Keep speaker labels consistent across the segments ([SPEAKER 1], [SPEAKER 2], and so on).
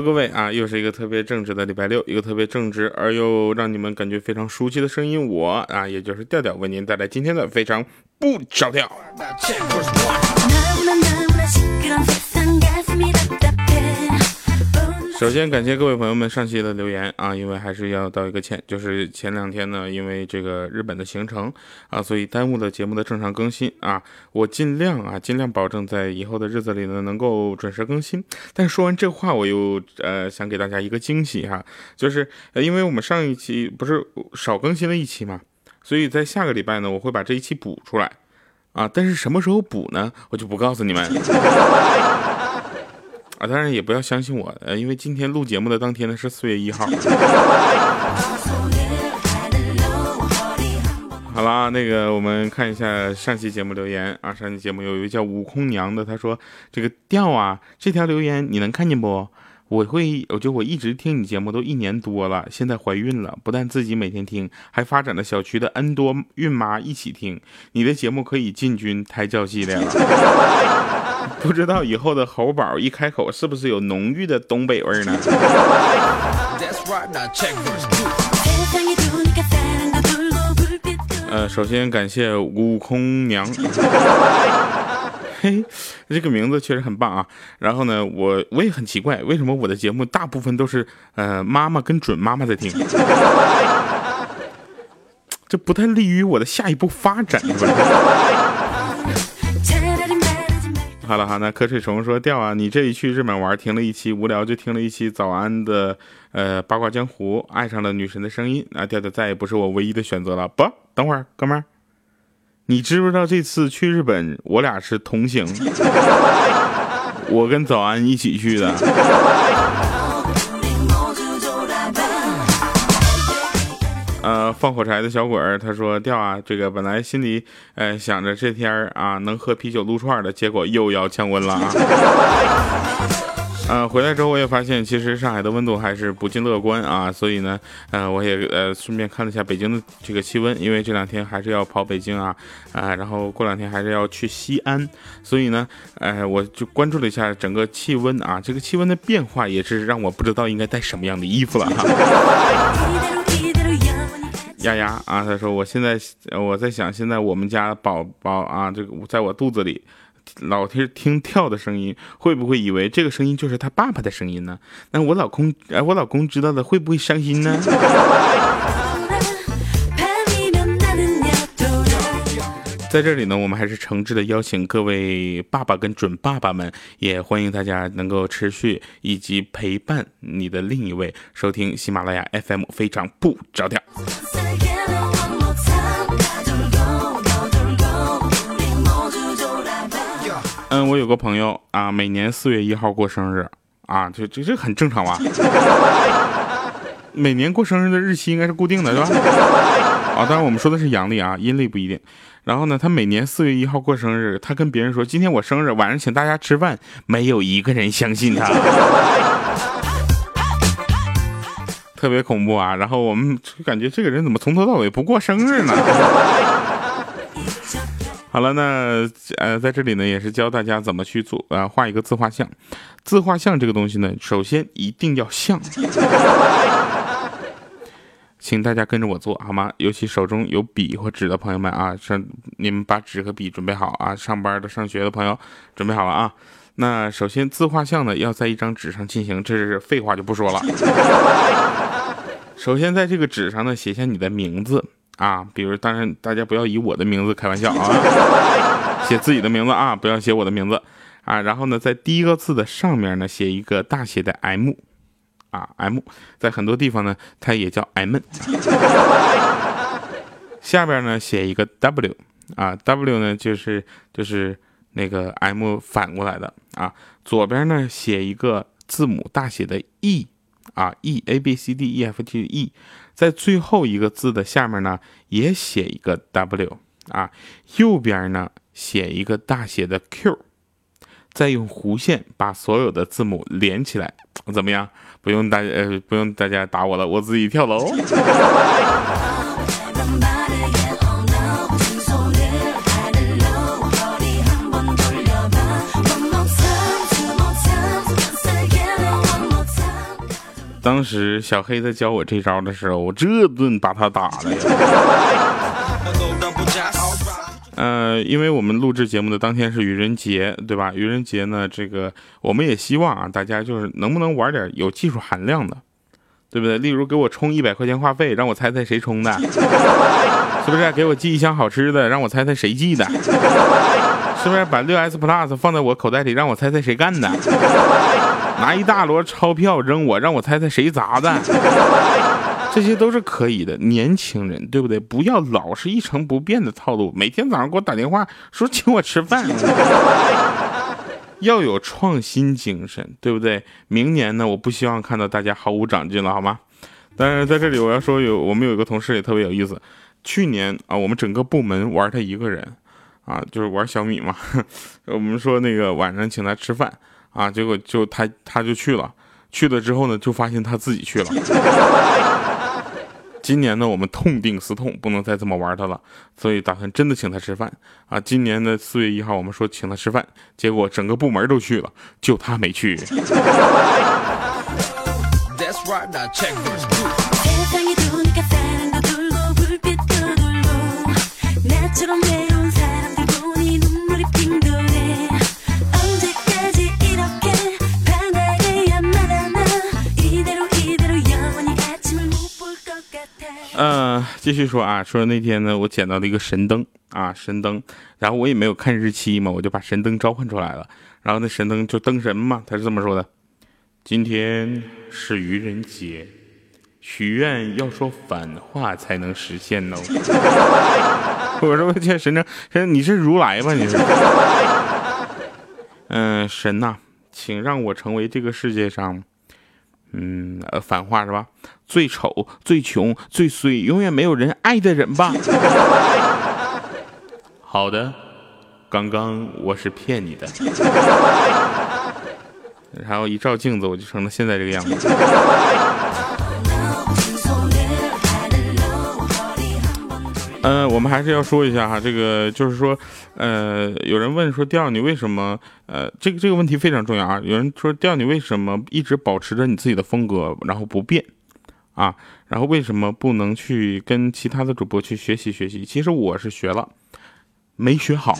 [SPEAKER 1] 各位啊，又是一个特别正直的礼拜六，一个特别正直而又让你们感觉非常熟悉的声音，我啊，也就是调调，为您带来今天的非常不着调。首先感谢各位朋友们上期的留言啊，因为还是要道一个歉，就是前两天呢，因为这个日本的行程啊，所以耽误了节目的正常更新啊。我尽量啊，尽量保证在以后的日子里呢，能够准时更新。但说完这话，我又呃想给大家一个惊喜哈，就是，因为我们上一期不是少更新了一期嘛，所以在下个礼拜呢，我会把这一期补出来啊。但是什么时候补呢？我就不告诉你们。啊，当然也不要相信我，呃，因为今天录节目的当天呢是四月一号。好了，那个我们看一下上期节目留言啊，上期节目有一位叫悟空娘的，他说这个调啊，这条留言你能看见不？我会，我就我一直听你节目都一年多了，现在怀孕了，不但自己每天听，还发展了小区的 N 多孕妈一起听，你的节目可以进军胎教系列了。不知道以后的猴宝一开口是不是有浓郁的东北味呢？呃，首先感谢悟空娘，嘿，这个名字确实很棒啊。然后呢，我我也很奇怪，为什么我的节目大部分都是呃妈妈跟准妈妈在听？这不太利于我的下一步发展。好了哈，那瞌睡虫说掉啊，你这一去日本玩，听了一期无聊就听了一期早安的，呃八卦江湖，爱上了女神的声音啊，调调再也不是我唯一的选择了。不，等会儿哥们儿，你知不知道这次去日本我俩是同行，我跟早安一起去的。放火柴的小鬼儿，他说掉啊，这个本来心里呃想着这天啊能喝啤酒撸串的，结果又要降温了啊。呃，回来之后我也发现，其实上海的温度还是不尽乐观啊，所以呢，呃，我也呃顺便看了一下北京的这个气温，因为这两天还是要跑北京啊，啊，然后过两天还是要去西安，所以呢，呃，我就关注了一下整个气温啊，这个气温的变化也是让我不知道应该带什么样的衣服了哈。丫丫啊，他说我现在我在想，现在我们家宝宝啊，这个在我肚子里，老听听跳的声音，会不会以为这个声音就是他爸爸的声音呢？那我老公，哎，我老公知道了会不会伤心呢？在这里呢，我们还是诚挚的邀请各位爸爸跟准爸爸们，也欢迎大家能够持续以及陪伴你的另一位收听喜马拉雅 FM，非常不着调。嗯，我有个朋友啊，每年四月一号过生日啊，这这这很正常吧？每年过生日的日期应该是固定的，是吧？啊，当然我们说的是阳历啊，阴历不一定。然后呢，他每年四月一号过生日，他跟别人说今天我生日，晚上请大家吃饭，没有一个人相信他，特别恐怖啊！然后我们感觉这个人怎么从头到尾不过生日呢？好了，那呃，在这里呢，也是教大家怎么去做啊，画一个自画像。自画像这个东西呢，首先一定要像。请大家跟着我做好吗？尤其手中有笔或纸的朋友们啊，上你们把纸和笔准备好啊！上班的、上学的朋友准备好了啊！那首先自画像呢，要在一张纸上进行，这是废话就不说了。首先在这个纸上呢，写下你的名字啊，比如当然大家不要以我的名字开玩笑啊，写自己的名字啊，不要写我的名字啊。然后呢，在第一个字的上面呢，写一个大写的 M。啊，M 在很多地方呢，它也叫 M。下边呢写一个 W，啊，W 呢就是就是那个 M 反过来的啊。左边呢写一个字母大写的 E，啊，E A B C D E F G E，在最后一个字的下面呢也写一个 W，啊，右边呢写一个大写的 Q，再用弧线把所有的字母连起来，怎么样？不用大呃，不用大家打我了，我自己跳楼。当时小黑在教我这招的时候，我这顿把他打的呀。呃，因为我们录制节目的当天是愚人节，对吧？愚人节呢，这个我们也希望啊，大家就是能不能玩点有技术含量的，对不对？例如给我充一百块钱话费，让我猜猜谁充的，是不是？给我寄一箱好吃的，让我猜猜谁寄的，是不是？把六 S Plus 放在我口袋里，让我猜猜谁干的？拿一大摞钞票扔我，让我猜猜谁砸的？这些都是可以的，年轻人对不对？不要老是一成不变的套路，每天早上给我打电话说请我吃饭，要有创新精神，对不对？明年呢，我不希望看到大家毫无长进了，好吗？但是在这里我要说，有我们有一个同事也特别有意思，去年啊，我们整个部门玩他一个人，啊，就是玩小米嘛，我们说那个晚上请他吃饭啊，结果就他他就去了，去了之后呢，就发现他自己去了。今年呢，我们痛定思痛，不能再这么玩他了，所以打算真的请他吃饭啊！今年的四月一号，我们说请他吃饭，结果整个部门都去了，就他没去。嗯，继续说啊，说那天呢，我捡到了一个神灯啊，神灯，然后我也没有看日期嘛，我就把神灯召唤出来了，然后那神灯就灯神嘛，他是这么说的：今天是愚人节，许愿要说反话才能实现哦。我说我见，神灯，神，你是如来吧？你是？嗯，神呐，请让我成为这个世界上。嗯，呃，反话是吧？最丑、最穷、最衰，永远没有人爱的人吧？好的，刚刚我是骗你的。然后一照镜子，我就成了现在这个样子。呃，我们还是要说一下哈，这个就是说，呃，有人问说，调你为什么？呃，这个这个问题非常重要啊。有人说，调你为什么一直保持着你自己的风格，然后不变啊？然后为什么不能去跟其他的主播去学习学习？其实我是学了，没学好。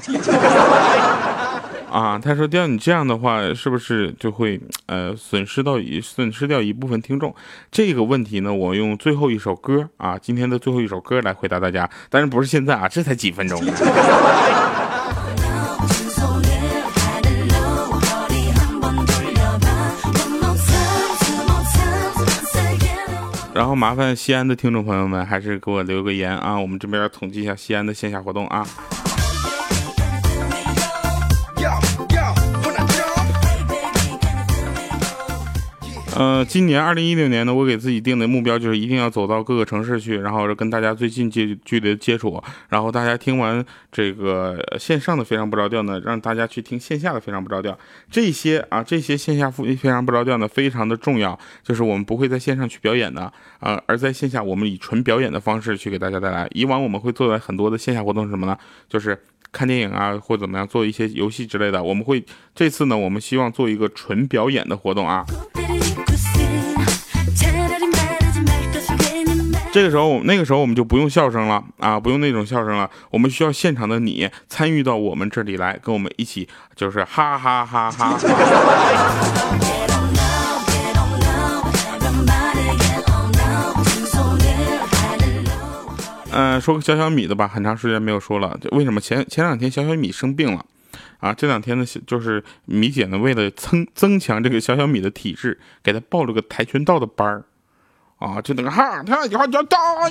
[SPEAKER 1] 啊，他说：“掉你这样的话，是不是就会呃损失到一损失掉一部分听众？这个问题呢，我用最后一首歌啊，今天的最后一首歌来回答大家。但是不是现在啊，这才几分钟。然后麻烦西安的听众朋友们，还是给我留个言啊，我们这边统计一下西安的线下活动啊。”呃，今年二零一六年呢，我给自己定的目标就是一定要走到各个城市去，然后跟大家最近接距离接触，然后大家听完这个线上的非常不着调呢，让大家去听线下的非常不着调。这些啊，这些线下非非常不着调呢，非常的重要，就是我们不会在线上去表演的啊，而在线下我们以纯表演的方式去给大家带来。以往我们会做的很多的线下活动是什么呢？就是看电影啊，或怎么样，做一些游戏之类的。我们会这次呢，我们希望做一个纯表演的活动啊。这个时候，那个时候我们就不用笑声了啊，不用那种笑声了。我们需要现场的你参与到我们这里来，跟我们一起就是哈哈哈哈。嗯，说个小小米的吧，很长时间没有说了。为什么前前两天小小米生病了啊？这两天呢，就是米姐呢，为了增增强这个小小米的体质，给他报了个跆拳道的班儿。啊，就那个哈，他一会儿就打。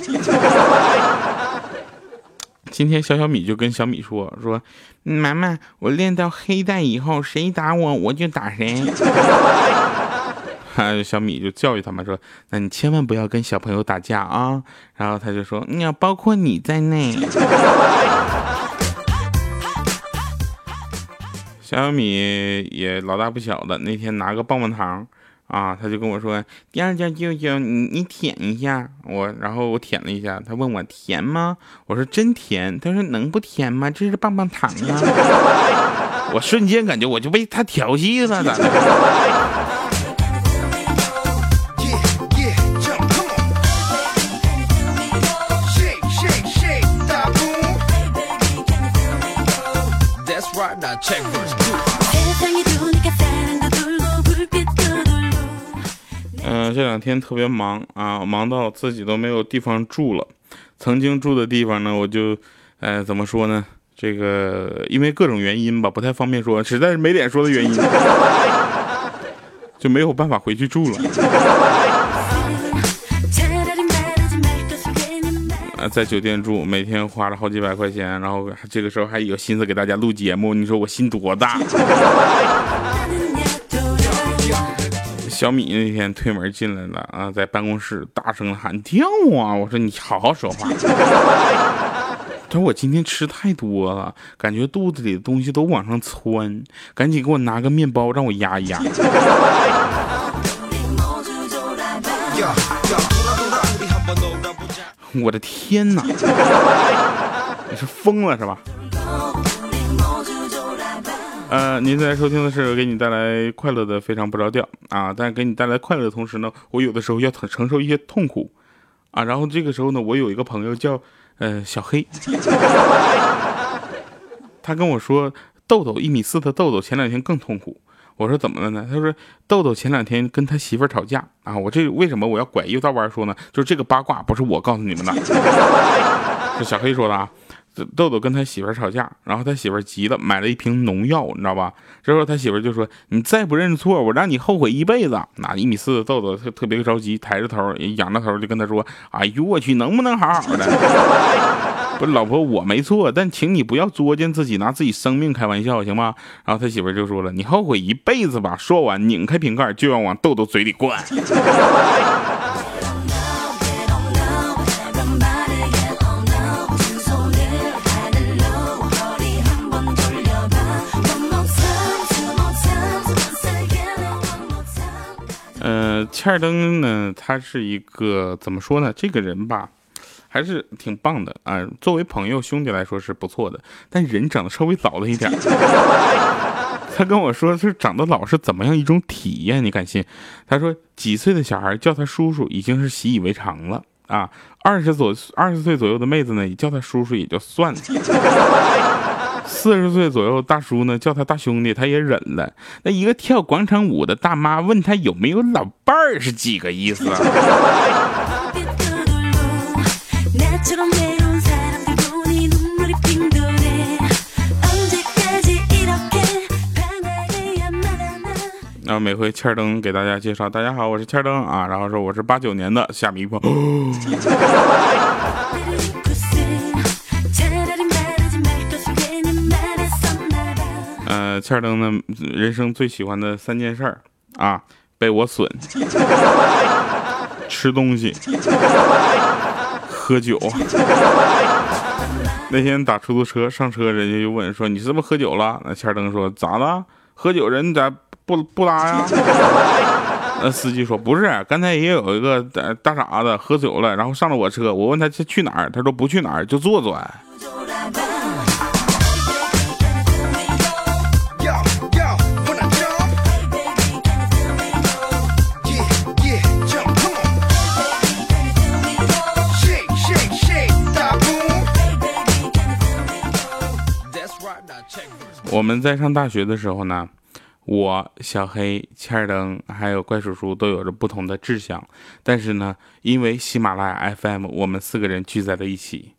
[SPEAKER 1] 今天小小米就跟小米说说，妈妈，我练到黑带以后，谁打我我就打谁。哈，小米就教育他们说，那你千万不要跟小朋友打架啊。然后他就说，你要包括你在内。小 小米也老大不小的，那天拿个棒棒糖。啊，他就跟我说，第二件舅舅你你舔一下我，然后我舔了一下，他问我甜吗？我说真甜。他说能不甜吗？这是棒棒糖啊！我瞬间感觉我就被他调戏了，咋的？这两天特别忙啊，忙到自己都没有地方住了。曾经住的地方呢，我就，呃，怎么说呢？这个因为各种原因吧，不太方便说，实在是没脸说的原因，就没有办法回去住了。啊，在酒店住，每天花了好几百块钱，然后这个时候还有心思给大家录节目，你说我心多大？小米那天推门进来了啊，在办公室大声喊跳啊！我说你好好说话。他说我今天吃太多了，感觉肚子里的东西都往上窜，赶紧给我拿个面包让我压一压。我的天哪！你是疯了是吧？呃，您在收听的是给你带来快乐的非常不着调啊，但是给你带来快乐的同时呢，我有的时候要承承受一些痛苦啊。然后这个时候呢，我有一个朋友叫。呃，小黑，他跟我说，豆豆一米四的豆豆前两天更痛苦。我说怎么了呢？他说豆豆前两天跟他媳妇吵架啊。我这为什么我要拐一道弯说呢？就是这个八卦不是我告诉你们的，是小黑说的啊。豆豆跟他媳妇吵架，然后他媳妇急了，买了一瓶农药，你知道吧？之后他媳妇就说：“你再不认错，我让你后悔一辈子。”那一米四的豆豆特特别着急，抬着头，仰着头就跟他说：“哎呦我去，能不能好好的？不是老婆，我没错，但请你不要作践自己，拿自己生命开玩笑，行吗？”然后他媳妇就说了：“你后悔一辈子吧。”说完，拧开瓶盖就要往豆豆嘴里灌。切尔登呢，他是一个怎么说呢？这个人吧，还是挺棒的啊。作为朋友兄弟来说是不错的，但人长得稍微老了一点。他跟我说是长得老是怎么样一种体验？你敢信？他说几岁的小孩叫他叔叔已经是习以为常了啊。二十左二十岁左右的妹子呢，叫他叔叔也就算了。四十岁左右大叔呢，叫他大兄弟，他也忍了。那一个跳广场舞的大妈问他有没有老伴儿，是几个意思？然后每回欠灯给大家介绍，大家好，我是欠灯啊，然后说我是八九年的，下面一 波。欠灯呢，人生最喜欢的三件事儿啊，被我损，吃东西，喝酒。那天打出租车上车，人家就问说：“你是不是喝酒了？”那欠灯说：“咋了？喝酒人咋不不拉呀？”那司机说：“不是，刚才也有一个大傻子喝酒了，然后上了我车。我问他去去哪儿，他说不去哪儿，就坐坐。”我们在上大学的时候呢，我小黑、欠儿灯还有怪叔叔都有着不同的志向，但是呢，因为喜马拉雅 FM，我们四个人聚在了一起，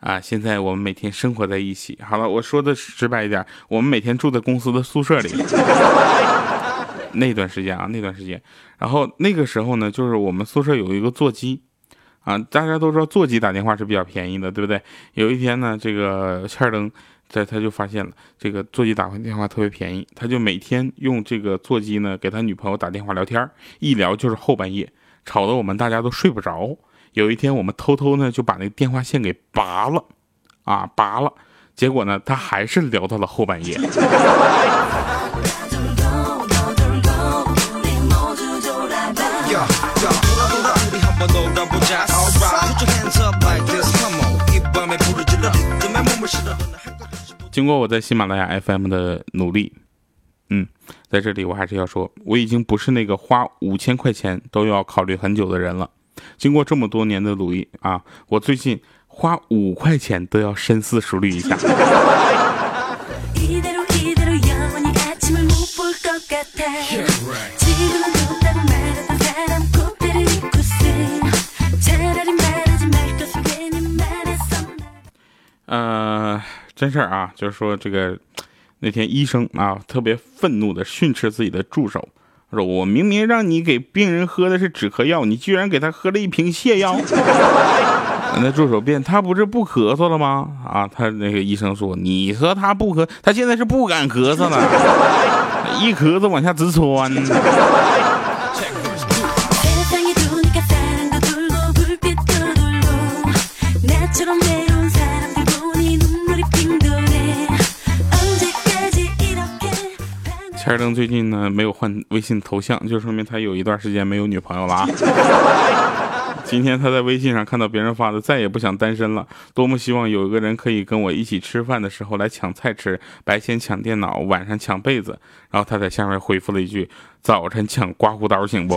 [SPEAKER 1] 啊，现在我们每天生活在一起。好了，我说的直白一点，我们每天住在公司的宿舍里。那段时间啊，那段时间，然后那个时候呢，就是我们宿舍有一个座机，啊，大家都知道座机打电话是比较便宜的，对不对？有一天呢，这个欠儿灯。在他就发现了这个座机打电话特别便宜，他就每天用这个座机呢给他女朋友打电话聊天，一聊就是后半夜，吵得我们大家都睡不着。有一天我们偷偷呢就把那个电话线给拔了，啊拔了，结果呢他还是聊到了后半夜。经过我在喜马拉雅 FM 的努力，嗯，在这里我还是要说，我已经不是那个花五千块钱都要考虑很久的人了。经过这么多年的努力啊，我最近花五块钱都要深思熟虑一下。真事儿啊，就是说这个那天医生啊特别愤怒的训斥自己的助手，说：“我明明让你给病人喝的是止咳药，你居然给他喝了一瓶泻药。”那助手辩：“他不是不咳嗽了吗？”啊，他那个医生说：“你说他不咳，他现在是不敢咳嗽了，一咳嗽往下直窜。”钱儿登最近呢没有换微信头像，就说明他有一段时间没有女朋友了啊。今天他在微信上看到别人发的，再也不想单身了，多么希望有一个人可以跟我一起吃饭的时候来抢菜吃，白天抢电脑，晚上抢被子。然后他在下面回复了一句：早晨抢刮胡刀行不？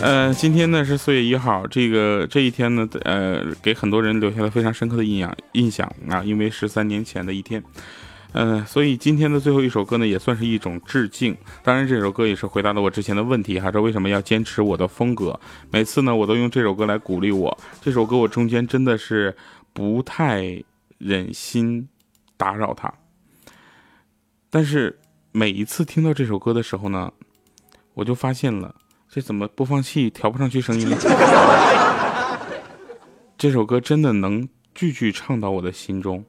[SPEAKER 1] 呃，今天呢是四月一号，这个这一天呢，呃，给很多人留下了非常深刻的印象印象啊，因为十三年前的一天，嗯，所以今天的最后一首歌呢，也算是一种致敬。当然，这首歌也是回答了我之前的问题，还是为什么要坚持我的风格。每次呢，我都用这首歌来鼓励我。这首歌我中间真的是不太忍心打扰他，但是每一次听到这首歌的时候呢，我就发现了。这怎么播放器调不上去声音呢？这首歌真的能句句唱到我的心中，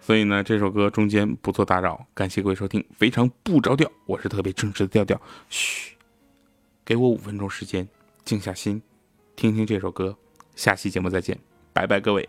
[SPEAKER 1] 所以呢，这首歌中间不做打扰。感谢各位收听，非常不着调，我是特别正直的调调。嘘，给我五分钟时间，静下心，听听这首歌。下期节目再见，拜拜，各位。